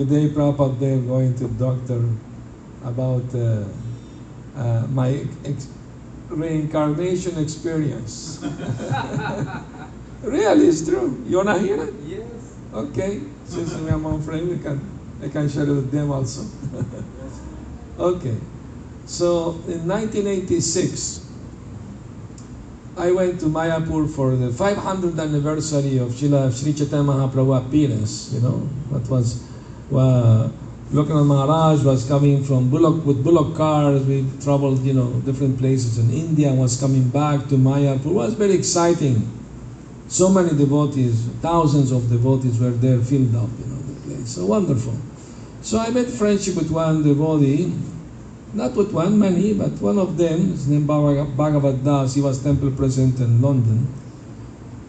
today Prabhupada going to doctor about uh, uh, my ex- reincarnation experience. really, it's true. You wanna hear it? Yes. Okay. Since we are among friends, we can I can share it with them also. okay. So in 1986, I went to Mayapur for the 500th anniversary of Srila Sri Chaitanya Mahaprabhu appearance. You know, what was uh, Lokanath Maharaj was coming from Bullock with Bullock cars. We traveled, you know, different places in India. Was coming back to Mayapur. It was very exciting. So many devotees, thousands of devotees were there, filled up, you know, the place. So wonderful. So I made friendship with one devotee, not with one, many, but one of them, his name Bhagavad Bhagavad Das, he was temple president in London.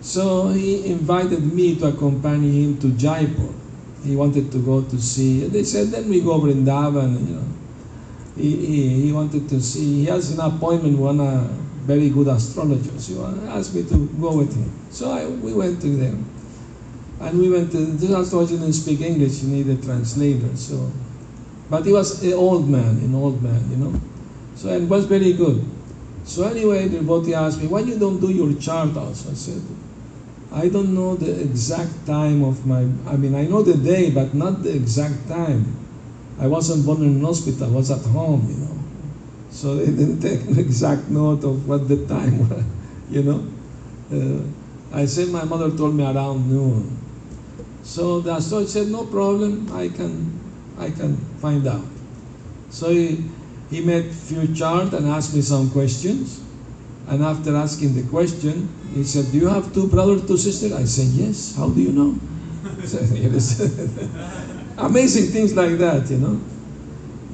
So he invited me to accompany him to Jaipur. He wanted to go to see, they said, then we go Vrindavan, you know. He, he, he wanted to see, he has an appointment with one uh, very good astrologer. So he asked me to go with him. So I, we went to them. And we went to, this astrologer didn't speak English, he needed a translator. So, but he was an old man, an old man, you know. So it was very good. So anyway, the devotee asked me, why you don't do your chart also? I said, I don't know the exact time of my, I mean, I know the day, but not the exact time. I wasn't born in an hospital, I was at home, you know. So they didn't take an exact note of what the time was, you know. Uh, I said my mother told me around noon. So the astrologer said, no problem, I can, I can find out. So he, he made few charts and asked me some questions. And after asking the question, he said, do you have two brothers, two sisters? I said, yes. How do you know? Amazing things like that, you know.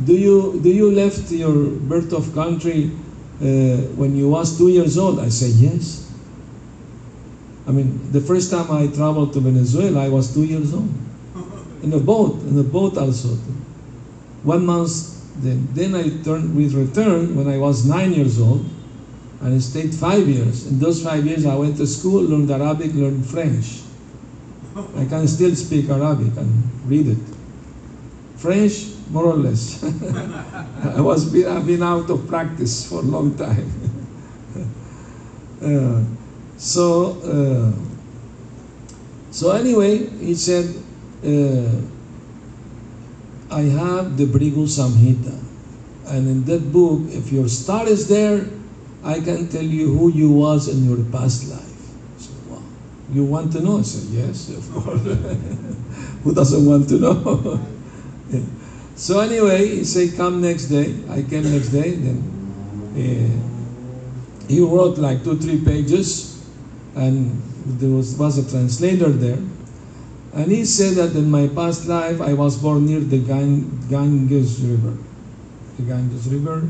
Do you do you left your birth of country uh, when you was two years old? I said yes. I mean, the first time I traveled to Venezuela, I was two years old in a boat, in a boat also. One month. Then, then I turned. We returned when I was nine years old, and I stayed five years. In those five years, I went to school, learned Arabic, learned French. I can still speak Arabic and read it. French, more or less. I was been, I've been out of practice for a long time. uh, so uh, so anyway, he said, uh, I have the Bhrigu Samhita, and in that book, if your star is there, I can tell you who you was in your past life. So, wow. You want to know? I said, yes, of course. who doesn't want to know? So anyway, he said, come next day. I came next day. Then uh, he wrote like two, three pages, and there was, was a translator there. And he said that in my past life, I was born near the Ganges River. The Ganges River.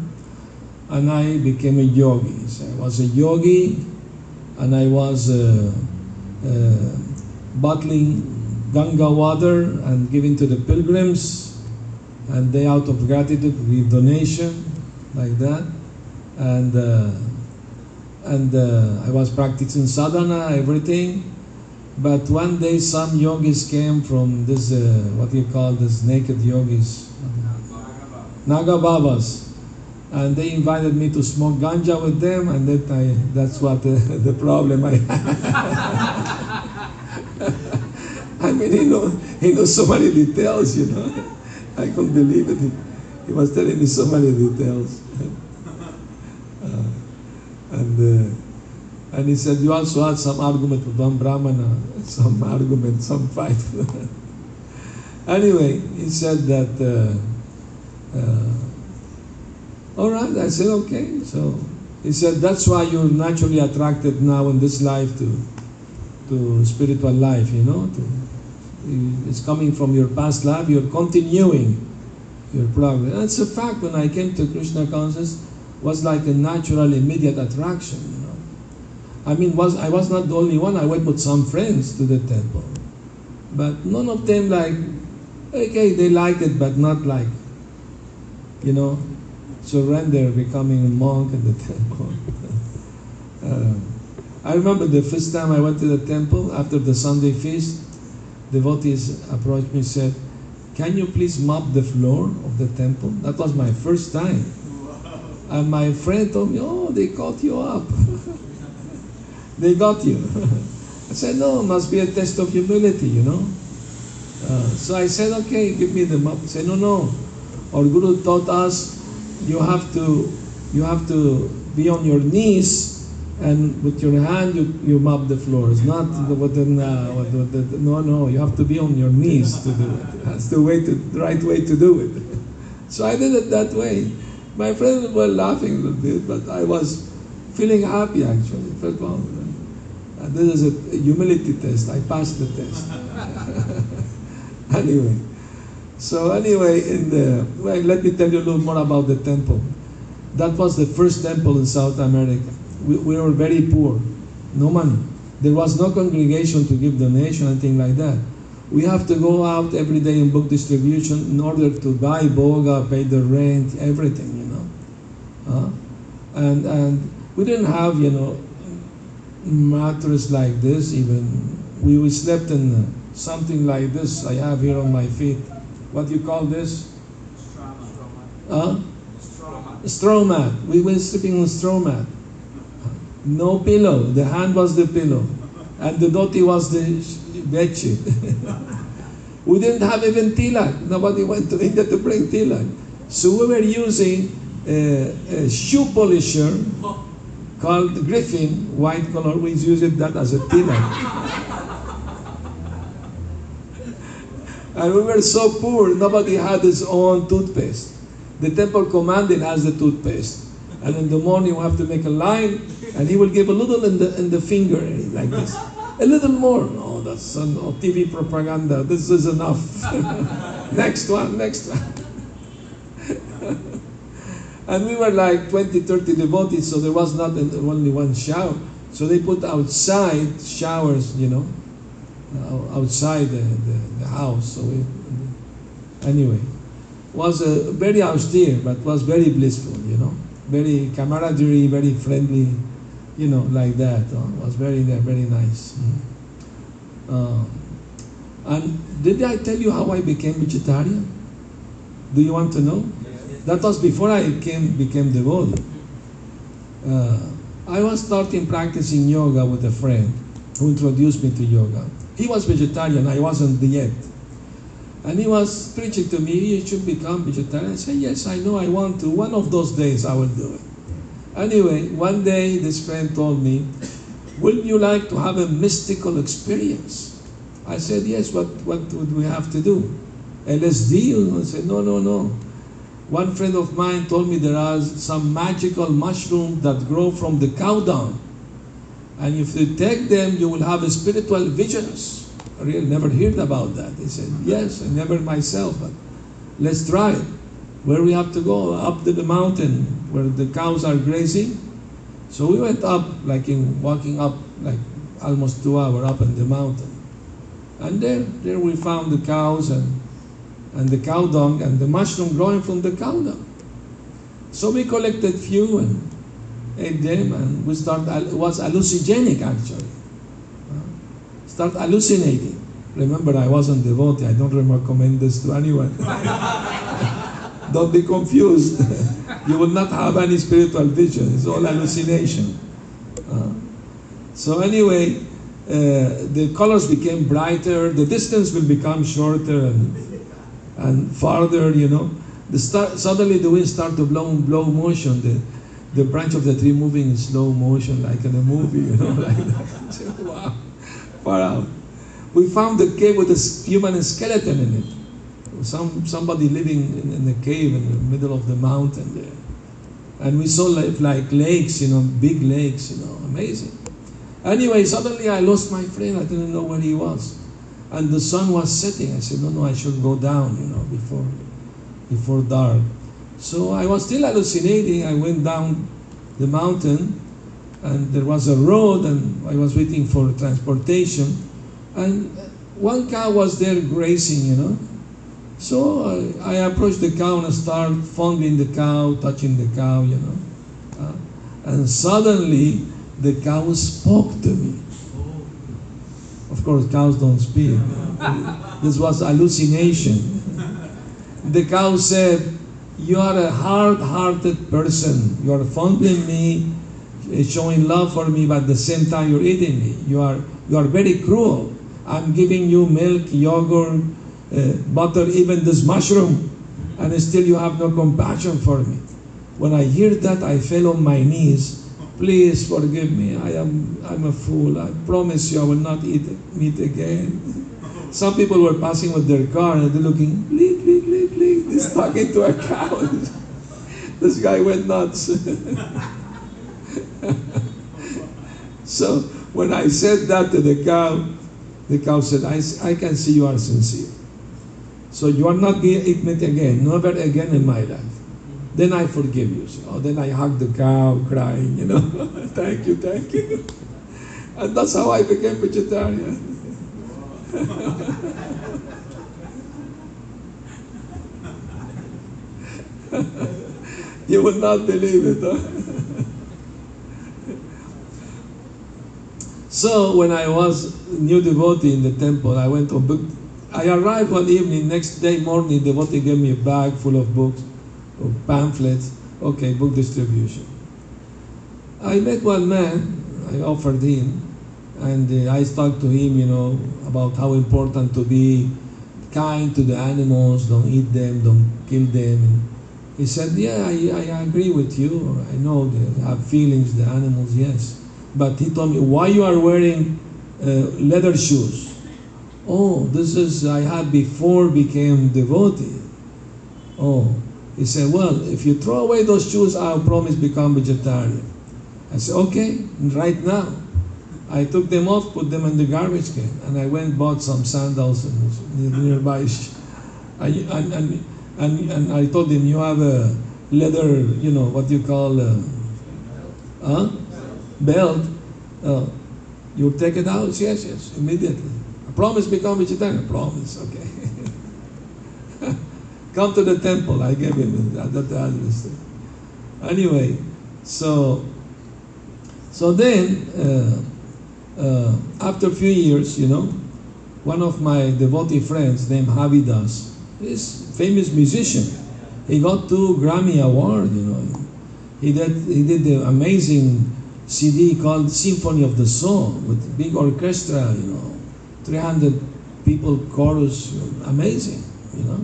And I became a yogi. So I was a yogi, and I was uh, uh, bottling Ganga water and giving to the pilgrims and they out of gratitude give donation like that. And uh, and uh, I was practicing sadhana everything. But one day some yogis came from this uh, what you call this naked yogis? Naga Babas and they invited me to smoke ganja with them and that I, that's what the, the problem I I mean he know he knows so many details you know I couldn't believe it. He, he was telling me so many details. uh, and uh, and he said, you also had some argument with one Brahmana, some argument, some fight. anyway, he said that, uh, uh, all right, I said, okay. So he said, that's why you're naturally attracted now in this life to, to spiritual life, you know, to, it's coming from your past life, you're continuing your progress. That's a fact when I came to Krishna consciousness was like a natural immediate attraction, you know. I mean was I was not the only one, I went with some friends to the temple. But none of them like okay, they like it but not like you know, surrender, becoming a monk in the temple. uh, I remember the first time I went to the temple after the Sunday feast, devotees approached me and said, can you please mop the floor of the temple? That was my first time. And my friend told me, oh, they caught you up. they got you. I said, no, it must be a test of humility, you know. Uh, so I said, okay, give me the mop. He said, no, no. Our Guru taught us you have to you have to be on your knees and with your hand you, you mop the floor. It's not what uh, what the, the, no no you have to be on your knees to do it. That's the way to the right way to do it. So I did it that way. My friends were laughing a little bit, but I was feeling happy actually. Felt well. Uh, this is a humility test. I passed the test. anyway, so anyway, in the well, let me tell you a little more about the temple. That was the first temple in South America. We, we were very poor, no money. There was no congregation to give donation, anything like that. We have to go out every day in book distribution in order to buy bhoga, pay the rent, everything, you know. And and we didn't have, you know, mattress like this even. We, we slept in something like this I have here on my feet. What do you call this? Huh? straw mat. We were sleeping on straw mat. No pillow. The hand was the pillow, and the dhoti was the bed sheet. we didn't have even tilak. Nobody went to India to bring tilak. So we were using a, a shoe polisher called Griffin, white color. We used that as a tilak. and we were so poor, nobody had his own toothpaste. The temple commandant has the toothpaste. And in the morning we have to make a line and he will give a little in the in the finger eh, like this. A little more. No, that's some TV propaganda. This is enough. next one, next one. and we were like 20, 30 devotees, so there was not only one shower. So they put outside showers, you know, outside the, the, the house. So we, anyway was uh, very austere, but was very blissful, you know, very camaraderie, very friendly, you know, like that. Uh, was very very nice. Mm. Uh, and did I tell you how I became vegetarian? Do you want to know? Yes. That was before I came became devotee. Uh, I was starting practicing yoga with a friend who introduced me to yoga. He was vegetarian, I wasn't yet. And he was preaching to me, you should become vegetarian. I said, yes, I know I want to. One of those days I will do it. Anyway, one day this friend told me, wouldn't you like to have a mystical experience? I said, yes, what, what would we have to do? LSD? I said, no, no, no. One friend of mine told me there are some magical mushrooms that grow from the cow dung. And if you take them, you will have spiritual visions. I really never heard about that. He said, yes, I never myself, but let's try it. Where we have to go? Up to the mountain where the cows are grazing. So we went up, like in walking up, like almost two hours up in the mountain. And there, there we found the cows and, and the cow dung and the mushroom growing from the cow dung. So we collected few and ate them and we started, it was hallucinogenic actually start hallucinating. Remember, I wasn't devotee. I don't recommend this to anyone. don't be confused. you will not have any spiritual vision. It's all hallucination. Uh, so anyway, uh, the colors became brighter. The distance will become shorter and, and farther, you know. The start, suddenly the wind started to blow blow motion. The, the branch of the tree moving in slow motion like in a movie, you know, like that. wow far out. We found a cave with a human skeleton in it. Some, somebody living in, in a cave in the middle of the mountain there. And we saw like, like lakes, you know, big lakes, you know, amazing. Anyway, suddenly I lost my friend. I didn't know where he was. And the sun was setting. I said, no, no, I should go down, you know, before, before dark. So I was still hallucinating. I went down the mountain and there was a road and I was waiting for transportation and one cow was there grazing, you know. So I, I approached the cow and I started fondling the cow, touching the cow, you know. Uh, and suddenly the cow spoke to me. Of course, cows don't speak. this was hallucination. the cow said, You are a hard hearted person. You are fondling me, eh, showing love for me, but at the same time you're eating me. You are, you are very cruel. I'm giving you milk, yogurt, uh, butter, even this mushroom, and still you have no compassion for me. When I hear that, I fell on my knees. Please forgive me. I am I'm a fool. I promise you I will not eat meat again. Some people were passing with their car and they're looking. He's talking to a cow. this guy went nuts. so when I said that to the cow, the cow said, I, I can see you are sincere. So you are not going to eat meat again, never again in my life. Then I forgive you. So, oh, then I hug the cow, crying, you know, thank you, thank you. And that's how I became vegetarian. you will not believe it, huh? so when I was new devotee in the temple, I went to book. I arrived one evening. Next day morning, devotee gave me a bag full of books, of pamphlets. Okay, book distribution. I met one man. I offered him, and uh, I talked to him, you know, about how important to be kind to the animals, don't eat them, don't kill them. He said, yeah, I, I agree with you. I know they have feelings, the animals, yes. But he told me, why you are wearing uh, leather shoes? Oh, this is, I had before became devotee. Oh, he said, well, if you throw away those shoes, I'll promise become vegetarian. I said, okay, right now. I took them off, put them in the garbage can, and I went bought some sandals in nearby. And, and, and, and and I told him, you have a leather, you know, what you call, uh, huh? belt. Uh, you take it out? Yes, yes, immediately. I promise become vegetarian. Promise, okay. Come to the temple. I gave him that, that address. Anyway, so so then. Uh, uh, after a few years, you know, one of my devotee friends named Havidas, is famous musician. He got two Grammy Award, you know. He did he did the amazing CD called Symphony of the Soul with big orchestra, you know, 300 people chorus, amazing, you know.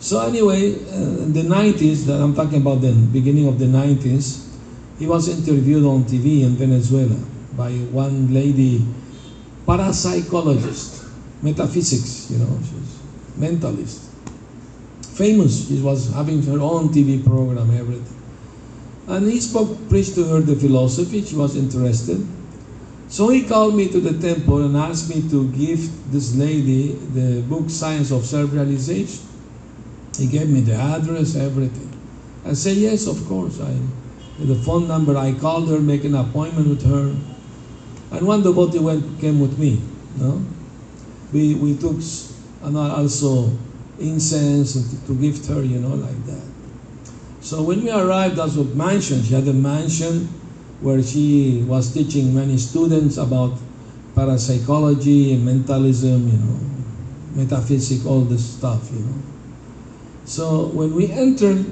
So anyway, uh, the 90s, that I'm talking about the beginning of the 90s, he was interviewed on TV in Venezuela by one lady, parapsychologist, metaphysics, you know, she's mentalist. Famous, she was having her own TV program, everything. And he spoke, preached to her the philosophy, she was interested. So he called me to the temple and asked me to give this lady the book Science of Self-Realization. He gave me the address, everything. I said, yes, of course. I, the phone number, I called her, make an appointment with her. And one devotee went, came with me. No? We, we took and also incense to gift her, you know, like that. So when we arrived at the mansion, she had a mansion where she was teaching many students about parapsychology, and mentalism, you know, metaphysics, all this stuff, you know. So when we entered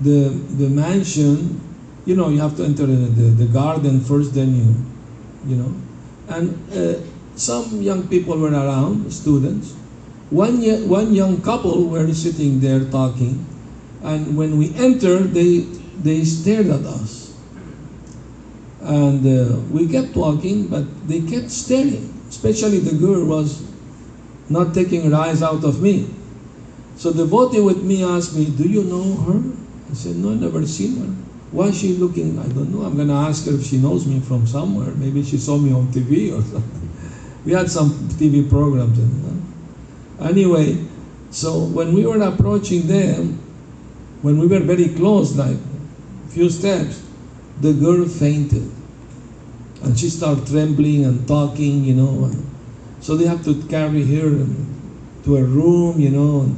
the the mansion, you know, you have to enter the, the, the garden first, then you you know. And uh, some young people were around, students. One, one young couple were sitting there talking, and when we entered, they, they stared at us. And uh, we kept talking, but they kept staring. Especially the girl was not taking her eyes out of me. So the devotee with me asked me, Do you know her? I said, No, never seen her. Why is she looking? I don't know. I'm going to ask her if she knows me from somewhere. Maybe she saw me on TV or something. We had some TV programs. And, uh, anyway, so when we were approaching them, when we were very close, like a few steps, the girl fainted. And she started trembling and talking, you know. So they have to carry her to a room, you know.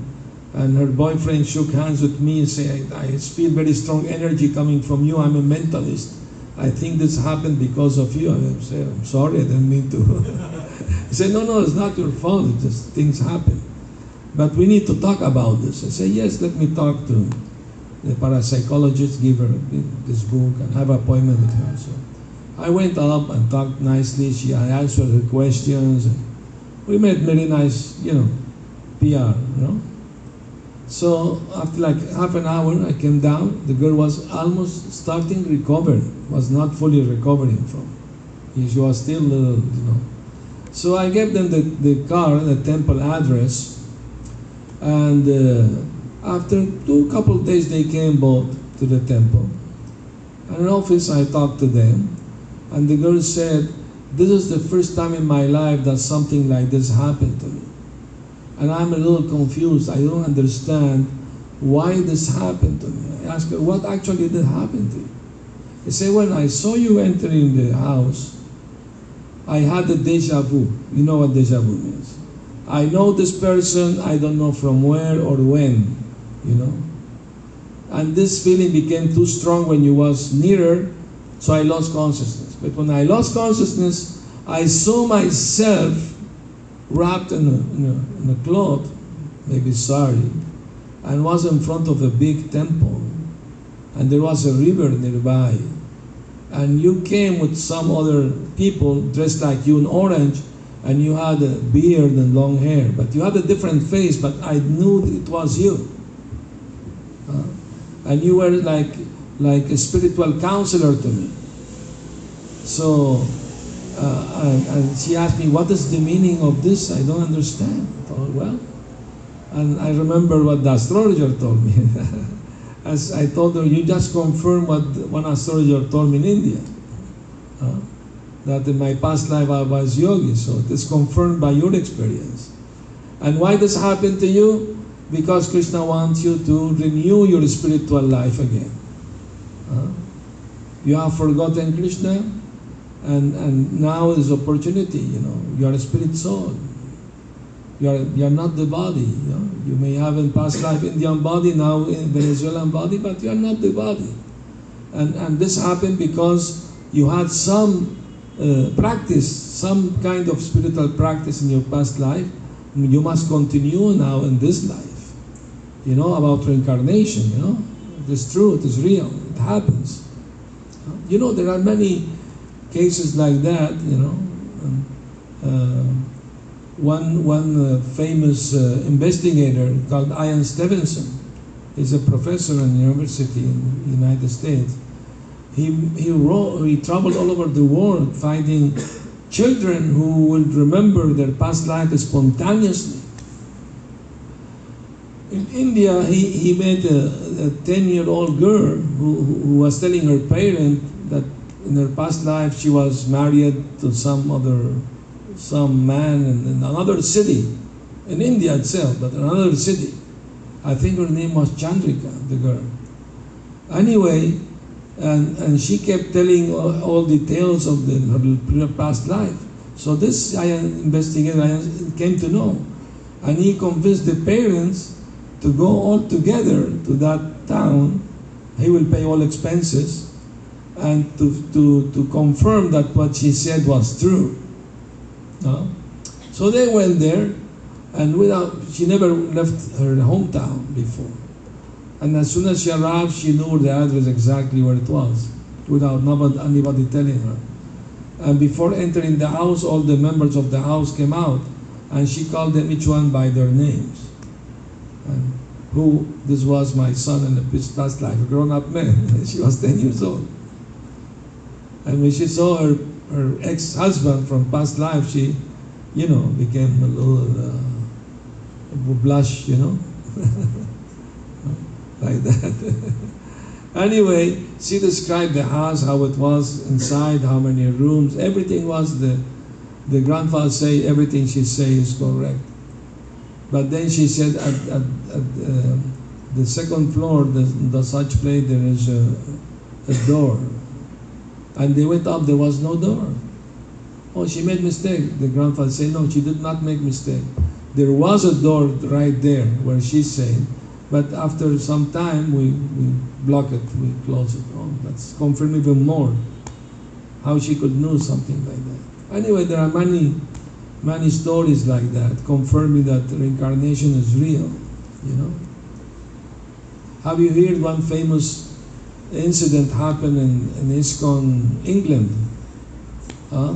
And, her boyfriend shook hands with me and said, I, I feel very strong energy coming from you. I'm a mentalist. I think this happened because of you. I said, I'm sorry, I didn't mean to. he said, no, no, it's not your fault. It's just things happen. but we need to talk about this. I said, yes, let me talk to the parapsychologist, give her this book, and have an appointment with her. So I went up and talked nicely. She I answered her questions. And we made very nice, you know, PR, you know. So after like half an hour, I came down. The girl was almost starting recovering, was not fully recovering from. She was still you know. So I gave them the, the car, and the temple address, and uh, after two couple days, they came both to the temple. And in office, I talked to them, and the girl said, "This is the first time in my life that something like this happened to me." and I'm a little confused. I don't understand why this happened to me. I asked her, what actually did happen to you? He said, when I saw you entering the house, I had a deja vu. You know what deja vu means. I know this person, I don't know from where or when, you know. And this feeling became too strong when you was nearer, so I lost consciousness. But when I lost consciousness, I saw myself wrapped in a, in a, in a cloth, maybe sari, and was in front of a big temple. And there was a river nearby. And you came with some other people dressed like you in orange, and you had a beard and long hair. But you had a different face, but I knew it was you. Uh, and you were like, like a spiritual counselor to me. So uh, and, and, she asked me, what is the meaning of this? I don't understand. I thought, well, and I remember what the astrologer told me. As I told her, you just confirm what one astrologer told me in India. Uh, that in my past life I was yogi, so it is confirmed by your experience. And why this happened to you? Because Krishna wants you to renew your spiritual life again. Uh, you have forgotten Krishna, and, and now is opportunity, you know. You are a spirit soul. You are, you are not the body. You, know? you may have in past life Indian body, now in Venezuelan body, but you are not the body. And, and this happened because you had some uh, practice, some kind of spiritual practice in your past life. You must continue now in this life. You know about reincarnation, you know. It is true, it is real, it happens. You know, there are many cases like that, you know. Uh, one one uh, famous uh, investigator called Ian Stevenson, he's a professor in university in the United States. He he wrote, he traveled all over the world finding children who would remember their past life spontaneously. In India, he, he met a 10 year old girl who, who was telling her parent that in her past life she was married to some other some man in, in another city in India itself, but another city. I think her name was Chandrika, the girl. Anyway, and, and she kept telling all, all details of the, her past life. So this I investigator I came to know, and he convinced the parents to go all together to that town. He will pay all expenses, and to, to, to confirm that what she said was true. No? So they went there, and without, she never left her hometown before. And as soon as she arrived, she knew the address exactly where it was, without nobody, anybody telling her. And before entering the house, all the members of the house came out, and she called them each one by their names. And who, this was my son in the past life, a grown-up man. she was 10 years old. And when she saw her, her ex-husband from past life, she, you know, became a little uh, blush, you know, like that. anyway, she described the house, how it was inside, how many rooms, everything was the, the grandfather say everything she say is correct. But then she said at, at, at uh, the second floor, the, the such place, there is a, a door and they went up, there was no door. Oh, she made mistake. The grandfather said, no, she did not make mistake. There was a door right there where she's saying, but after some time we, we block it, we close it. Oh, that's confirm even more how she could know something like that. Anyway, there are many many stories like that, confirming that reincarnation is real, you know. Have you heard one famous incident happened in, in ISKCON, England? Uh,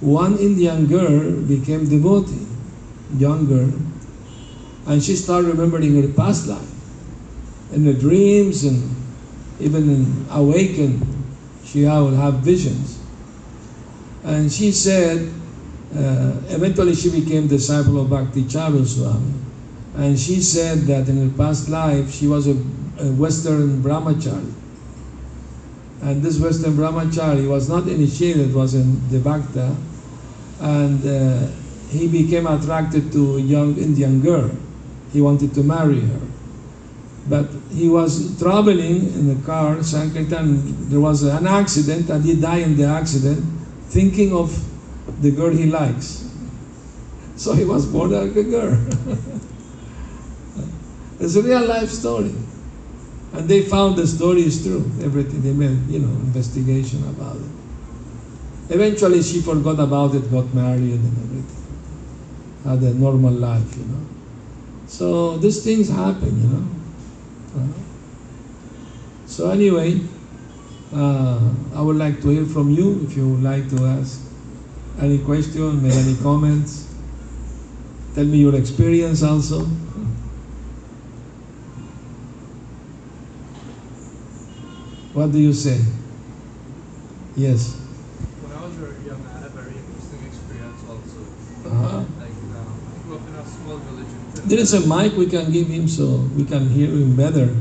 one Indian girl became devotee, young girl, and she started remembering her past life. In the dreams and even in awakened, she would have visions. And she said, uh, eventually she became disciple of Bhakti Charu Swami. And she said that in her past life she was a, a Western brahmachari. And this Western brahmachari was not initiated, was in the Bhakta. And uh, he became attracted to a young Indian girl. He wanted to marry her. But he was traveling in the car, Sankirtan, there was an accident and he died in the accident thinking of the girl he likes. So he was born like a girl. it's a real life story. And they found the story is true. Everything they made, you know, investigation about it. Eventually she forgot about it, got married and everything. Had a normal life, you know. So these things happen, you know. Uh, so anyway, uh, I would like to hear from you if you would like to ask any question, make any comments. Tell me your experience also. What do you say? Yes. When I was very young, I had a very interesting experience also. Uh-huh. Like, um, I grew up in a small village in There is a mic we can give him so we can hear him better.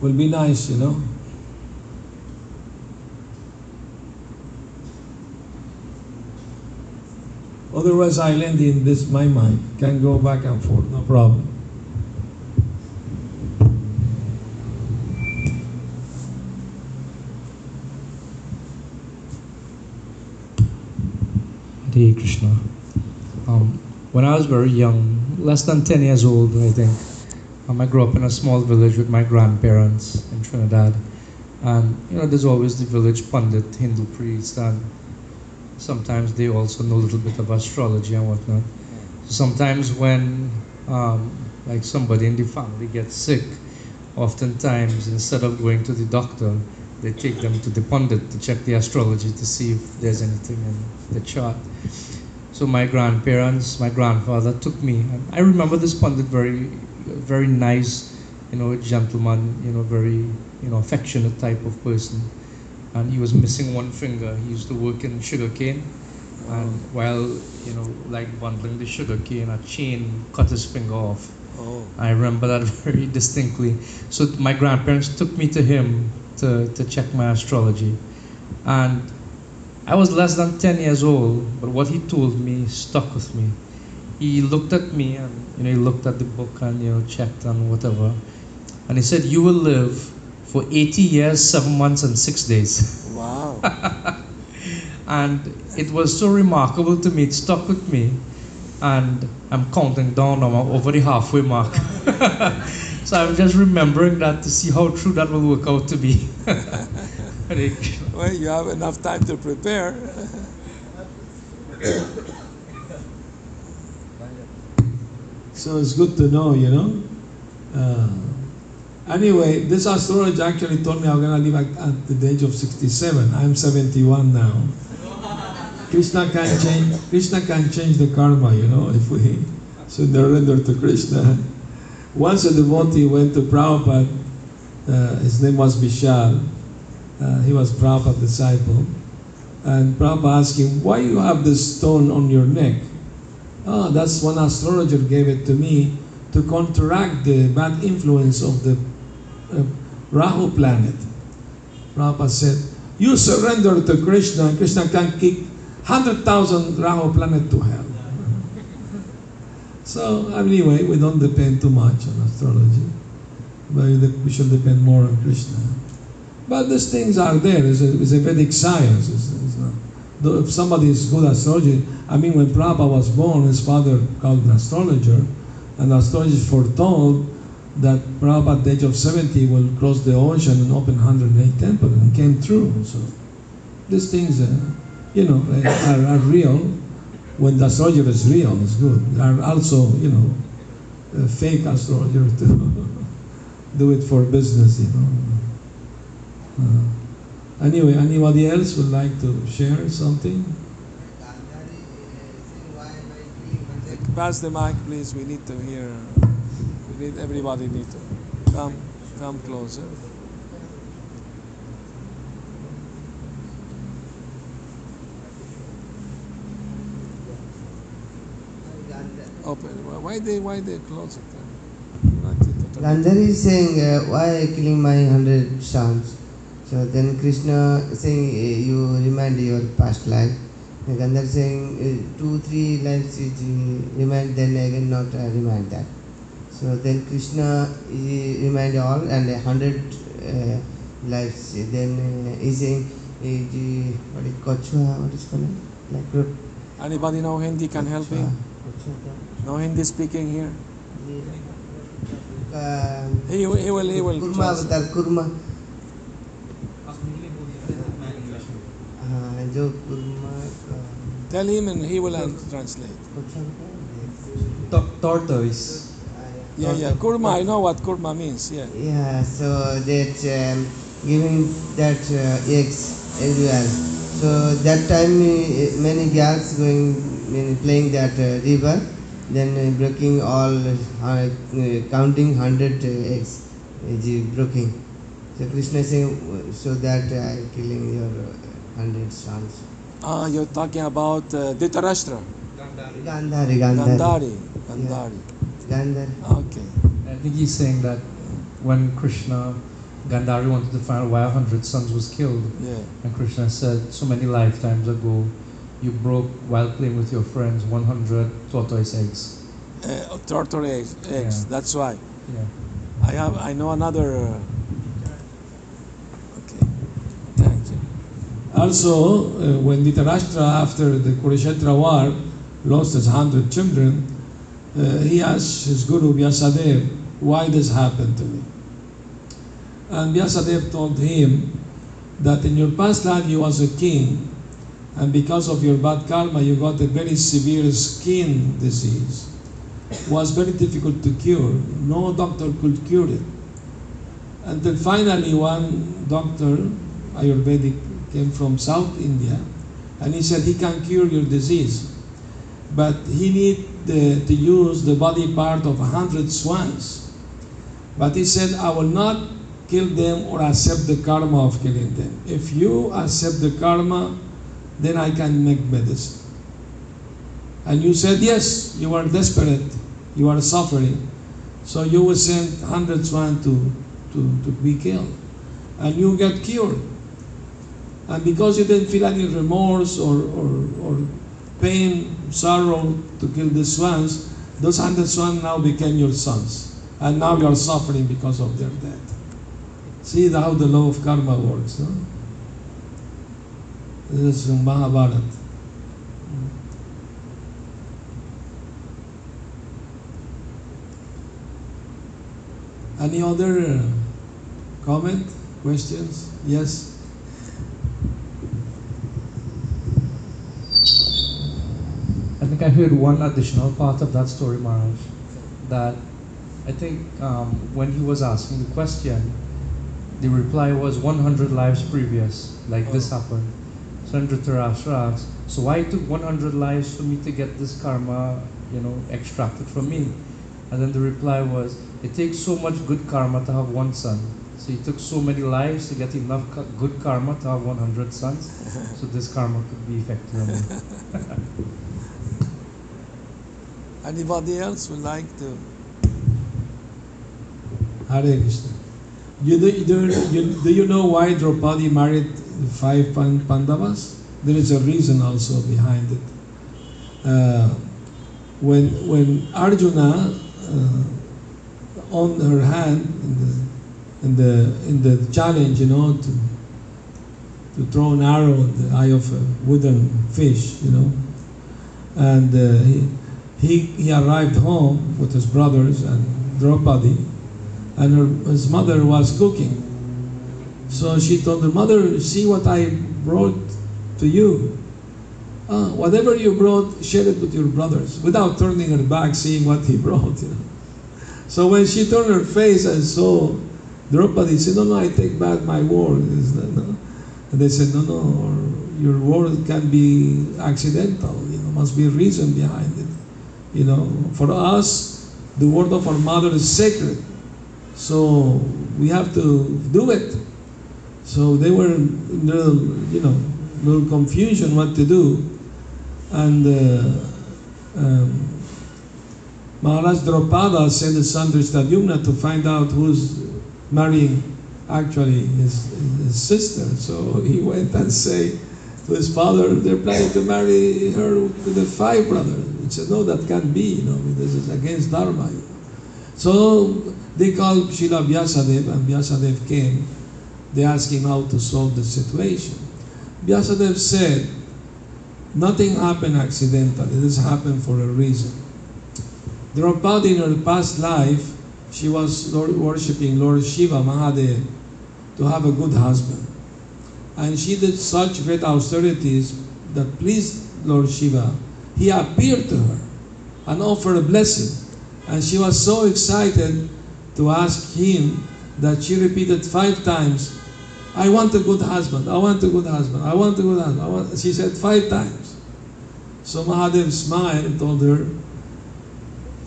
Will be nice, you know. Otherwise, I land in this my mic. Can go back and forth, no problem. Hare Krishna. Um, when I was very young, less than 10 years old, I think, um, I grew up in a small village with my grandparents in Trinidad. And, you know, there's always the village pundit, Hindu priest, and sometimes they also know a little bit of astrology and whatnot. Sometimes when, um, like, somebody in the family gets sick, oftentimes, instead of going to the doctor, they take them to the pundit to check the astrology to see if there's anything in the chart. So my grandparents, my grandfather took me. And I remember this pundit very, very nice, you know, gentleman, you know, very, you know, affectionate type of person. And he was missing one finger. He used to work in sugarcane. And while, you know, like bundling the sugarcane, a chain cut his finger off. Oh. I remember that very distinctly. So my grandparents took me to him to, to check my astrology. And I was less than 10 years old, but what he told me stuck with me. He looked at me and you know he looked at the book and you know checked and whatever. And he said, You will live for 80 years, 7 months and 6 days. Wow. and it was so remarkable to me, it stuck with me. And I'm counting down now over the halfway mark. so I'm just remembering that to see how true that will work out to be. Well, you have enough time to prepare. so it's good to know, you know. Uh, anyway, this astrologer actually told me I'm gonna live at, at the age of 67. I'm 71 now. Krishna can change. Krishna can change the karma, you know, if we surrender to Krishna. Once a devotee went to Prabhupada. Uh, his name was Vishal. Uh, he was Prabhupada's disciple. And Prabhupada asked him, Why you have this stone on your neck? Oh, that's one astrologer gave it to me to counteract the bad influence of the uh, Rahu planet. Prabhupada said, You surrender to Krishna, and Krishna can kick 100,000 Rahu planet to hell. so, anyway, we don't depend too much on astrology, but we should depend more on Krishna. But these things are there. It's a, it's a Vedic science. It's, it's not, if somebody is good at astrology, I mean, when Prabhupada was born, his father called an astrologer, and the astrologer foretold that Prabhupada at the age of 70 will cross the ocean and open 108 temples, and it came true. So these things, uh, you know, are, are real. When the astrologer is real, it's good. There are also, you know, uh, fake astrologers to do it for business, you know. Uh, anyway, anybody else would like to share something? Pass the mic, please. We need to hear. We need everybody need to come come closer. Open. Why they why they close it? Not it. Gandhari is saying, uh, why killing my hundred sons? So then Krishna saying, uh, you remind your past life. And Gandhari saying, uh, two, three lives is remind, then again not uh, remind that. So then Krishna he remind all and a hundred uh, lives. Then uh, he's saying, uh, what is Kochua, what is called? Like group. Anybody know Hindi can help me? No Hindi speaking here? Uh, He, he will he will Kurma Kurma. Tell him and he will uh, translate. Tor- tortoise. Yeah, yeah. Kurma, I know what kurma means. Yeah. Yeah, so that um, giving that uh, eggs well. So that time uh, many girls going uh, playing that uh, river, then uh, breaking all uh, uh, counting hundred uh, eggs, is breaking. So Krishna saying so that I killing your uh, hundred sons. Ah, you're talking about uh, Dhritarashtra. Gandhari, Gandhari, Gandhari. Gandhari. Gandhari. Okay. I think he's saying that when Krishna, Gandhari wanted to find out why a hundred sons was killed, Yeah. and Krishna said, so many lifetimes ago, you broke while playing with your friends 100 tortoise eggs. Uh, turtle eggs. eggs. Yeah. That's why. Yeah. I have. I know another. Uh, okay. Thank you. Also, uh, when Dhritarashtra, after the Kurukshetra war, lost his hundred children, uh, he asked his guru Vyasadeva, "Why this happened to me?" And Vyasadeva told him that in your past life you was a king, and because of your bad karma, you got a very severe skin disease. It Was very difficult to cure. No doctor could cure it. Until finally, one doctor, Ayurvedic, came from South India, and he said he can cure your disease, but he need uh, to use the body part of a hundred swans. But he said, I will not kill them or accept the karma of killing them. If you accept the karma, then I can make medicine. And you said, yes, you are desperate, you are suffering, so you will send hundred swans to, to, to be killed. And you get cured. And because you didn't feel any remorse or, or, or pain, sorrow to kill the swans, those hundred swans now became your sons. And now you are suffering because of their death. See how the law of karma works. No? This is from Mahabharata. Any other uh, comment, questions? Yes? I think I heard one additional part of that story, Maharaj. That I think um, when he was asking the question, the reply was 100 lives previous, like this happened. So Dhritarashtra asked, so why it took 100 lives for me to get this karma, you know, extracted from me? And then the reply was, it takes so much good karma to have one son. So he took so many lives to get enough good karma to have 100 sons. So this karma could be effective on me. Anybody else would like to? Hare Krishna. You do, you do, you, do you know why Draupadi married five Pan- Pandavas? There is a reason also behind it. Uh, when, when Arjuna uh, on her hand in the, in the, in the challenge, you know, to, to throw an arrow in the eye of a wooden fish, you know, and uh, he, he, he arrived home with his brothers and Draupadi, and her, his mother was cooking. So she told her mother, "See what I brought to you." ah, whatever you brought, share it with your brothers, without turning her back, seeing what he brought. You know. So when she turned her face and saw Draupadi, said, no, no, I take back my word. And they said, no, no, your word can be accidental. You know, must be a reason behind it. You know, for us, the word of our mother is sacred. So we have to do it. So they were in little, you know, little confusion what to do. And uh, um, Maharaj Drupada sent his son to find out who's marrying actually his, his sister. So he went and say to his father, they're planning to marry her with the five brothers. Said, no, that can't be, you know, this is against Dharma. You know. So they called Srila Vyasadeva and Vyasadeva came. They asked him how to solve the situation. Vyasadeva said, nothing happened accidentally. This happened for a reason. Draupadi in her past life, she was Lord, worshipping Lord Shiva Mahadev to have a good husband. And she did such great austerities that pleased Lord Shiva. He appeared to her and offered a blessing. And she was so excited to ask him that she repeated five times, I want a good husband, I want a good husband, I want a good husband. She said five times. So Mahadev smiled and told her,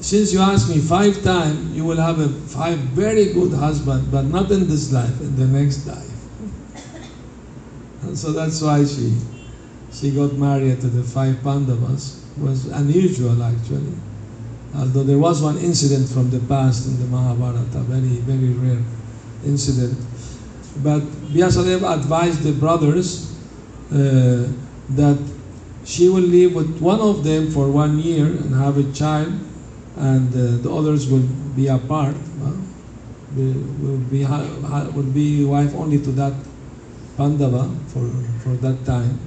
since you asked me five times, you will have a five very good husband, but not in this life, in the next life. And so that's why she she got married to the five Pandavas. Was unusual actually. Although there was one incident from the past in the Mahabharata, very, very rare incident. But Vyasadeva advised the brothers uh, that she will live with one of them for one year and have a child, and uh, the others will be apart. Well, will be will be wife only to that Pandava for, for that time.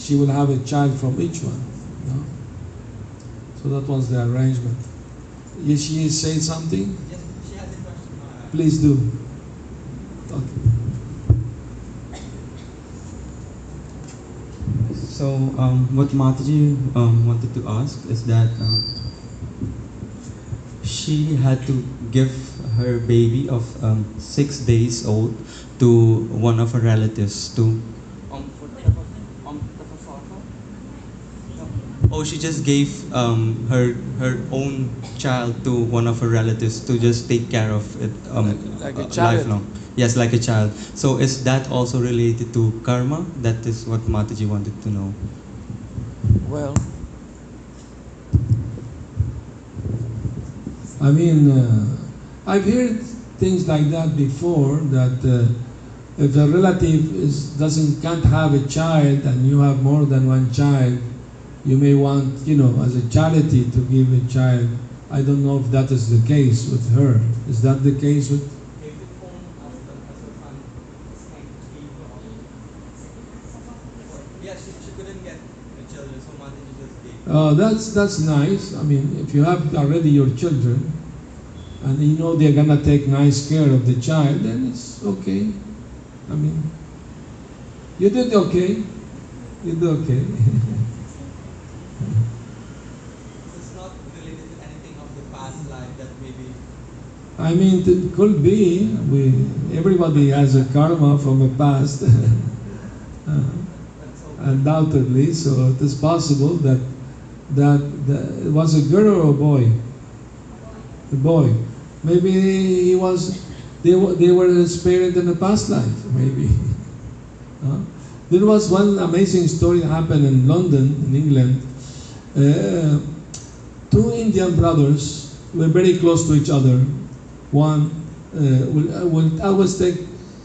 She will have a child from each one. You know? So that was the arrangement. Is she say something? Yes, she has a question. Please do. Okay. So, um, what Mataji um, wanted to ask is that um, she had to give her baby of um, six days old to one of her relatives to. Um, um, Oh, she just gave um, her her own child to one of her relatives to just take care of it um, Like- like a uh, child. lifelong. Yes, like a child. So is that also related to karma? That is what Mataji wanted to know. Well, I mean, uh, I've heard things like that before. That uh, if a relative is doesn't can't have a child and you have more than one child, you may want, you know, as a charity to give a child. I don't know if that is the case with her. Is that the case with? Uh, that's that's nice. I mean, if you have already your children, and you know they're gonna take nice care of the child, then it's okay. I mean, you did okay. You did okay. It's not related to anything of the past life that maybe. I mean, it could be. We everybody has a karma from the past, uh, undoubtedly. So it is possible that that, it was a girl or a boy. A boy. Maybe he was. They were they were his parent in the past life. Maybe. Huh? There was one amazing story happened in London, in England. Uh, two Indian brothers were very close to each other. One uh, will, will always take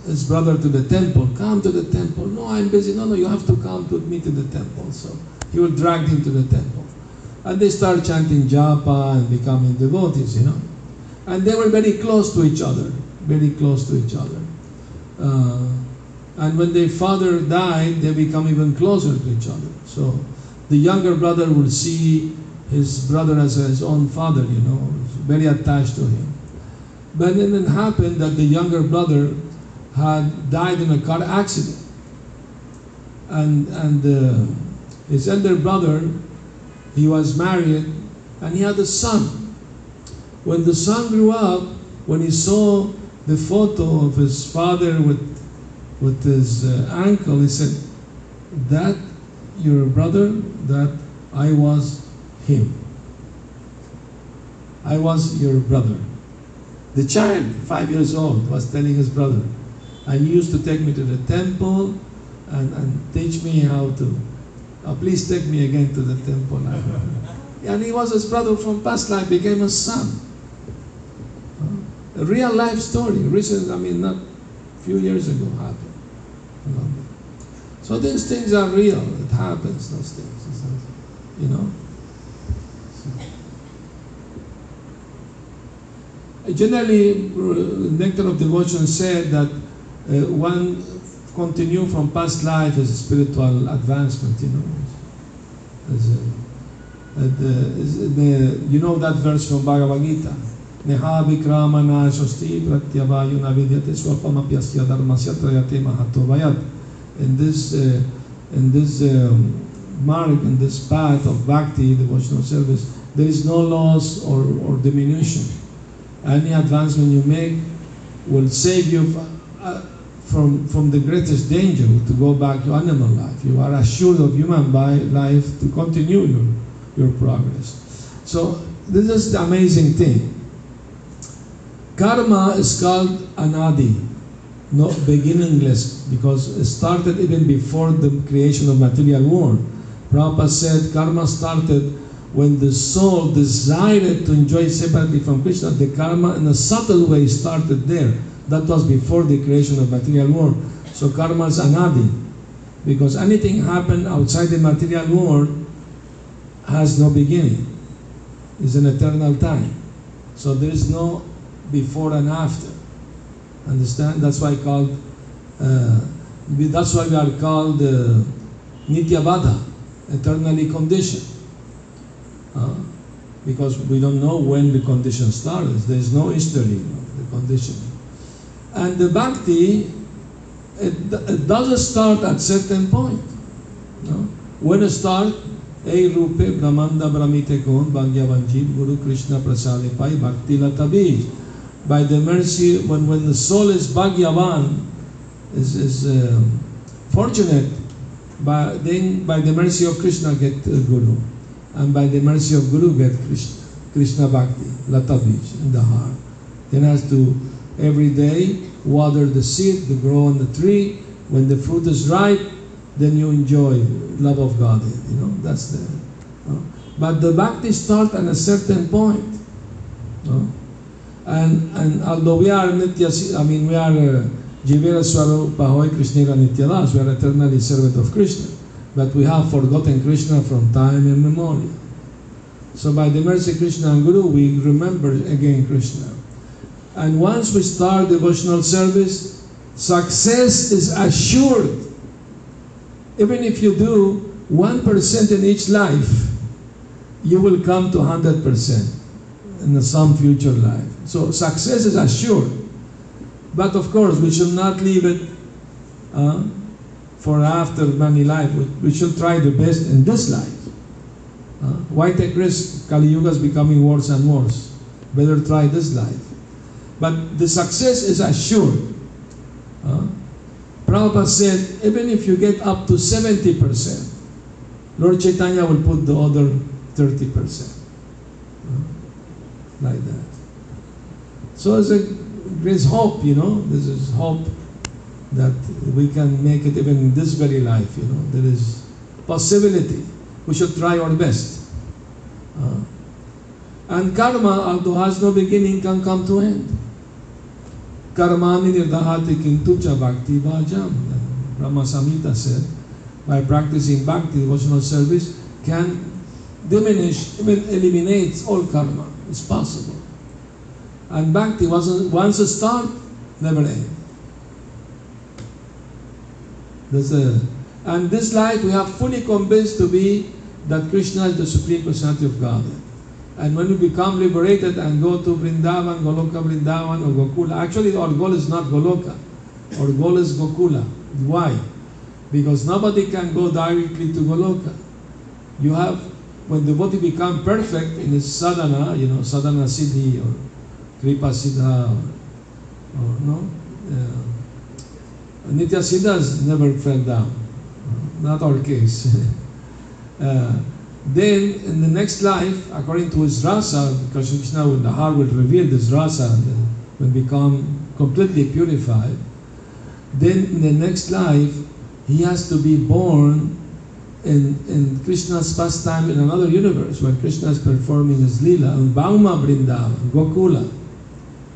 his brother to the temple. Come to the temple. No, I'm busy. No, no, you have to come with me to the temple. So he will drag him to the temple. And they start chanting japa and becoming devotees, you know. And they were very close to each other, very close to each other. Uh, and when their father died, they become even closer to each other. So the younger brother will see his brother as his own father, you know, very attached to him. But then it happened that the younger brother had died in a car accident. And, and uh, His elder brother, he was married and he had a son. When the son grew up, when he saw the photo of his father with, with his uh, uncle, he said, That your brother, that I was him. I was your brother. The child, five years old, was telling his brother, and he used to take me to the temple and, and teach me how to. "Oh, please take me again to the temple. and he was his brother from past life, became a son. A real life story. Recent, I mean, not a few years ago happened. So these things are real. It happens, those things. You know? Generally, uh, Nectar of Devotion said that uh, one continue from past life as a spiritual advancement, you know. As a, uh, is the, you know that verse from Bhagavad Gita. Neha vikramana shosti pratyavayuna vidyate swapamapyasya dharmasya trayate mahato vayat. In this, uh, in this um, mark, in this path of bhakti, devotional service, there is no loss or, or diminution. Any advancement you make will save you from, uh, from, from the greatest danger to go back to animal life. You are assured of human life to continue your, your progress. So this is the amazing thing. Karma is called anadi, not beginningless, because it started even before the creation of material world. Prabhupada said karma started when the soul desired to enjoy separately from Krishna. The karma in a subtle way started there. That was before the creation of material world. So karma is anadi, because anything happened outside the material world has no beginning. It's an eternal time. So there is no before and after. Understand? That's why called. Uh, that's why we are called uh, nityabaddha, eternally conditioned. Uh, because we don't know when the condition started. There is no history of the conditioning. And the bhakti, it, it doesn't start at certain point. No? When it starts, Ei rupe brahmanda brahmite kon bhagyavanjit guru krishna prasade pai bhakti latabi. By the mercy, when, when the soul is bhagyavan, is, is um, fortunate, by, then by the mercy of Krishna get uh, guru. And by the mercy of guru get Krishna, Krishna bhakti, latabij, in the heart. Then has to every day water the seed to grow on the tree. When the fruit is ripe, then you enjoy love of God. You know, that's the. But the bhakti start at a certain point. And and although we are nitya, I mean we are uh, Jivera Swarupa Hoy Nityadas, we are eternally servant of Krishna. But we have forgotten Krishna from time immemorial. So by the mercy of Krishna and Guru, we remember again Krishna. And once we start devotional service, success is assured. Even if you do 1% in each life, you will come to 100% in some future life. So success is assured. But of course, we should not leave it uh, for after many life. We, should try the best in this life. Uh, why take risk? Kali Yuga is becoming worse and worse. Better try this life. But the success is assured. Uh, Prabhupada said, even if you get up to 70%, Lord Chaitanya will put the other 30%. Uh, like that. So there's, a, there's hope, you know, this is hope that we can make it even in this very life, you know. There is possibility. We should try our best. Uh, and karma, although has no beginning, can come to end. Karmani nirdahati kintu cha bhakti bhajam. Brahma Samhita said, by practicing bhakti, devotional service, can diminish, even eliminates all karma. It's possible. And bhakti wasn't once it start, never end. There's a, and this life we are fully convinced to be that Krishna is the Supreme Personality of God. And when we become liberated and go to Vrindavan, Goloka Vrindavan or Gokula, actually our goal is not Goloka, our goal is Gokula. Why? Because nobody can go directly to Goloka. You have, when the devotee become perfect in sadhana, you know, sadhana siddhi or kripa siddha or, no, uh, nitya siddhas never fell down. Not our case. uh, then in the next life, according to his rasa, because Krishna will, the heart will reveal this rasa and will become completely purified. Then in the next life, he has to be born in, in Krishna's pastime in another universe where Krishna is performing his lila in Bhauma Vrindavan, Gokula.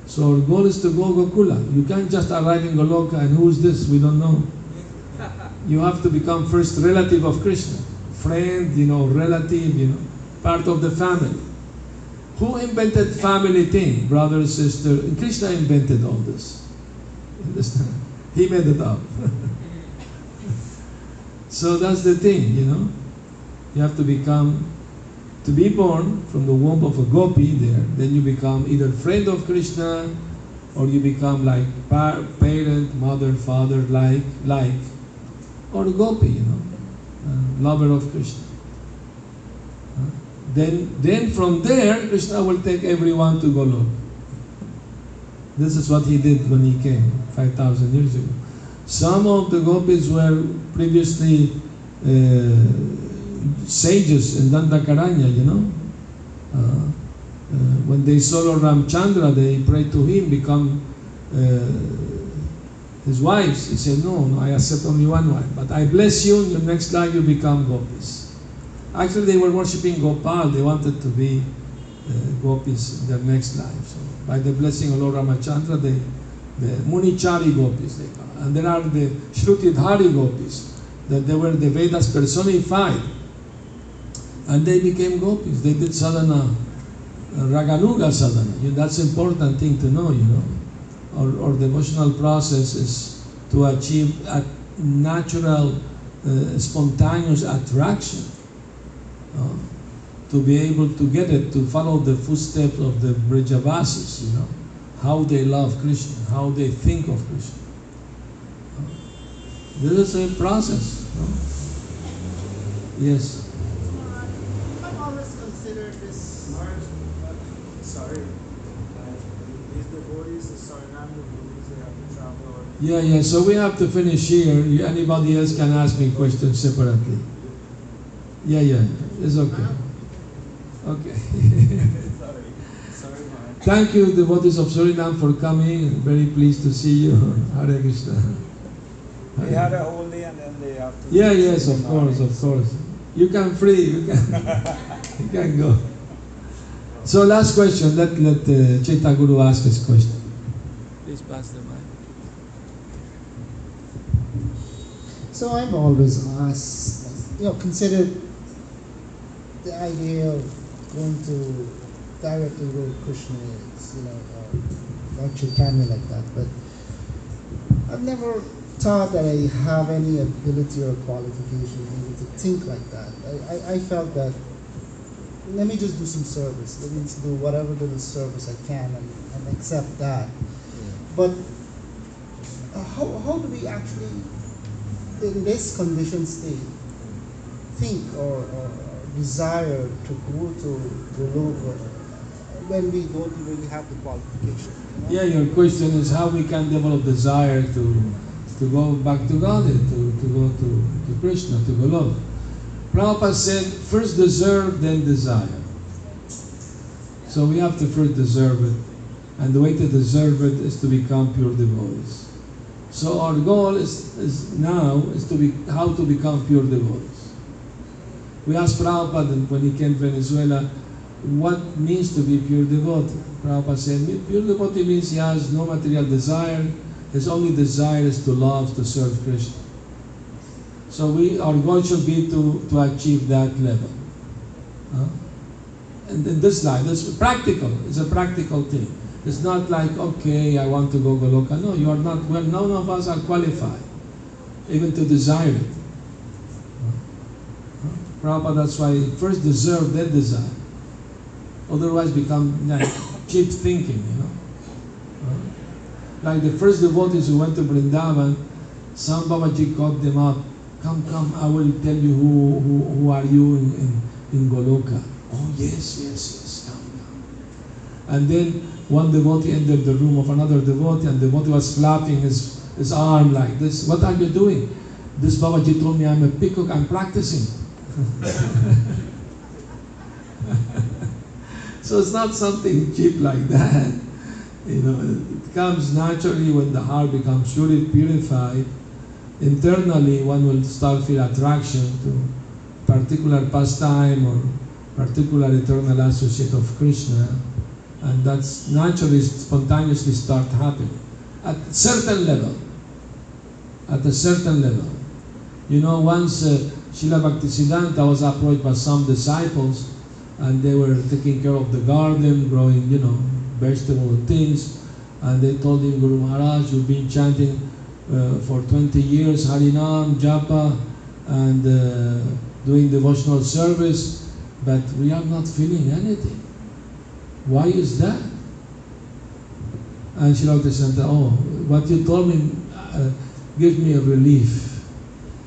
So our goal is to go Gokula. You can't just arrive in Goloka and who's this? We don't know. You have to become first relative of Krishna friend, you know, relative, you know, part of the family. Who invented family thing, brother, sister? Krishna invented all this. Understand? He made it up. so that's the thing, you know. You have to become, to be born from the womb of a gopi there, then you become either friend of Krishna or you become like par- parent, mother, father, like, like, or a gopi, you know uh, lover of Krishna. Uh, then, then from there, Krishna will take everyone to Golok. This is what he did when he came 5,000 years ago. Some of the gopis were previously uh, sages in Dandakaranya, you know. Uh, uh, when they saw Lord Ramchandra, they prayed to him, become uh, his wives. He said, no, no, I accept only one wife. But I bless you, in the next life you become gopis. Actually, they were worshipping Gopal. They wanted to be uh, gopis in their next life. So, by the blessing of Lord Ramachandra, they, the Munichari gopis, they call. And there are the Shrutidhari gopis, that they were the Vedas personified. And they became gopis. They did sadhana, uh, Raganuga sadhana. That's important thing to know, you know. Our, our devotional process is to achieve a natural, uh, spontaneous attraction. Uh, to be able to get it, to follow the footsteps of the Brajavasis, you know, how they love Krishna, how they think of Krishna. Uh, this is a process. no? Yes. I've always considered this. Sorry. These devotees, the Suriname devotees, they have to travel. or- Yeah, yeah. So we have to finish here. Anybody else can ask me questions separately. Yeah, yeah. It's okay. Okay. Sorry. Sorry, man. Thank you, devotees of Suriname, for coming. Very pleased to see you. Hare Krishna. They had a whole day and then they have to. Yeah, yes, of course, of course. You can free, you can, you can go. So last question, let, let uh, Chaitanya Guru ask his question. Please pass the mic. So I've always asked, you know, considered the idea of going to directly where Krishna is, you know, or Lord Chaitanya like that, but I've never thought that I have any ability or qualification to think like that. I, I, I felt that let me just do some service. Let me just do whatever little service I can and, and accept that. But uh, how, how do we actually, in this conditioned state, think or, or, desire to go to the Goloka when we don't really have the qualification? you know? Yeah, your question is how we can develop desire to, to go back to God, eh, to, to go to, to Krishna, to Golok. Prabhupada said, first deserve, then desire. So we have to first deserve it. And the way to deserve it is to become pure devotees. So our goal is, is now is to be how to become pure devotees. We asked Prabhupada when he came to Venezuela, what means to be pure devotee? Prabhupada said, pure devotee means he has no material desire, his only desire is to love, to serve Krishna. So we, our goal should be to, to achieve that level. Huh? And in this life, it's practical. It's a practical thing. It's not like, okay, I want to go Goloka. No, you are not, well, none of us are qualified even to desire it. Prabhupada, that's why first deserve, that desire. Otherwise become like cheap thinking, you know. Like the first devotees who went to Vrindavan, some Babaji caught them up come, come, I will tell you who, who, who are you in, in, in Goloka. Oh, yes, yes, yes, come, come. And then one devotee entered the room of another devotee, and the devotee was flapping his, his arm like this. What are you doing? This Babaji told me I'm a peacock, I'm practicing. so it's not something cheap like that. You know, it comes naturally when the heart becomes truly purified. Internally, one will start feel attraction to particular pastime or particular eternal associate of Krishna, and that's naturally, spontaneously start happening at a certain level. At a certain level. You know, once uh, Srila Bhaktisiddhanta was approached by some disciples, and they were taking care of the garden, growing, you know, vegetable things, and they told him, Guru Maharaj, you've been chanting uh, for 20 years Harinam, Japa, and uh, doing devotional service, but we are not feeling anything. Why is that? And Srila Bhaktisiddhanta, oh, what you told me uh, gives me a relief.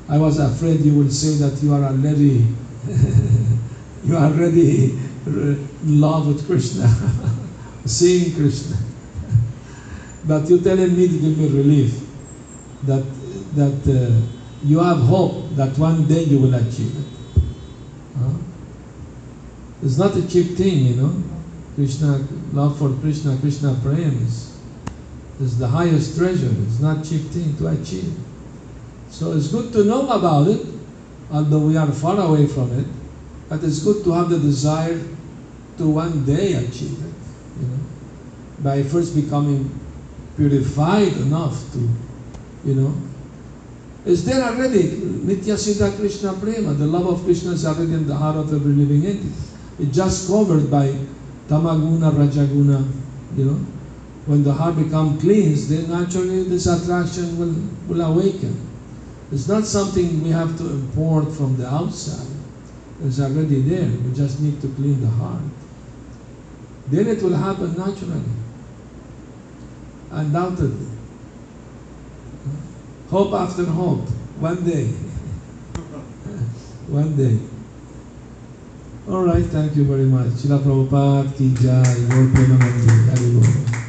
I was afraid you will say that you are already, you are already in love with Krishna, seeing Krishna. but you're telling me to give me relief that that uh, you have hope that one day you will achieve it. Huh? It's not a cheap thing, you know. Krishna, love for Krishna, Krishna prema is, is the highest treasure. It's not cheap thing to achieve. So it's good to know about it, although we are far away from it. But it's good to have the desire to one day achieve it, you know, by first becoming purified enough to, you know. It's there already. Nitya Siddha Krishna Prema, the love of Krishna is already in the heart of every living entity. It's just covered by Tamaguna, Rajaguna, you know. When the heart becomes cleansed, then naturally this attraction will, will awaken. It's not something we have to import from the outside. It's already there. We just need to clean the heart. Then it will happen naturally. Undoubtedly. Hope after hope. One day. One day. All right, thank you very much. Srila Prabhupada ki jai. Gaur Premanandi. Hari.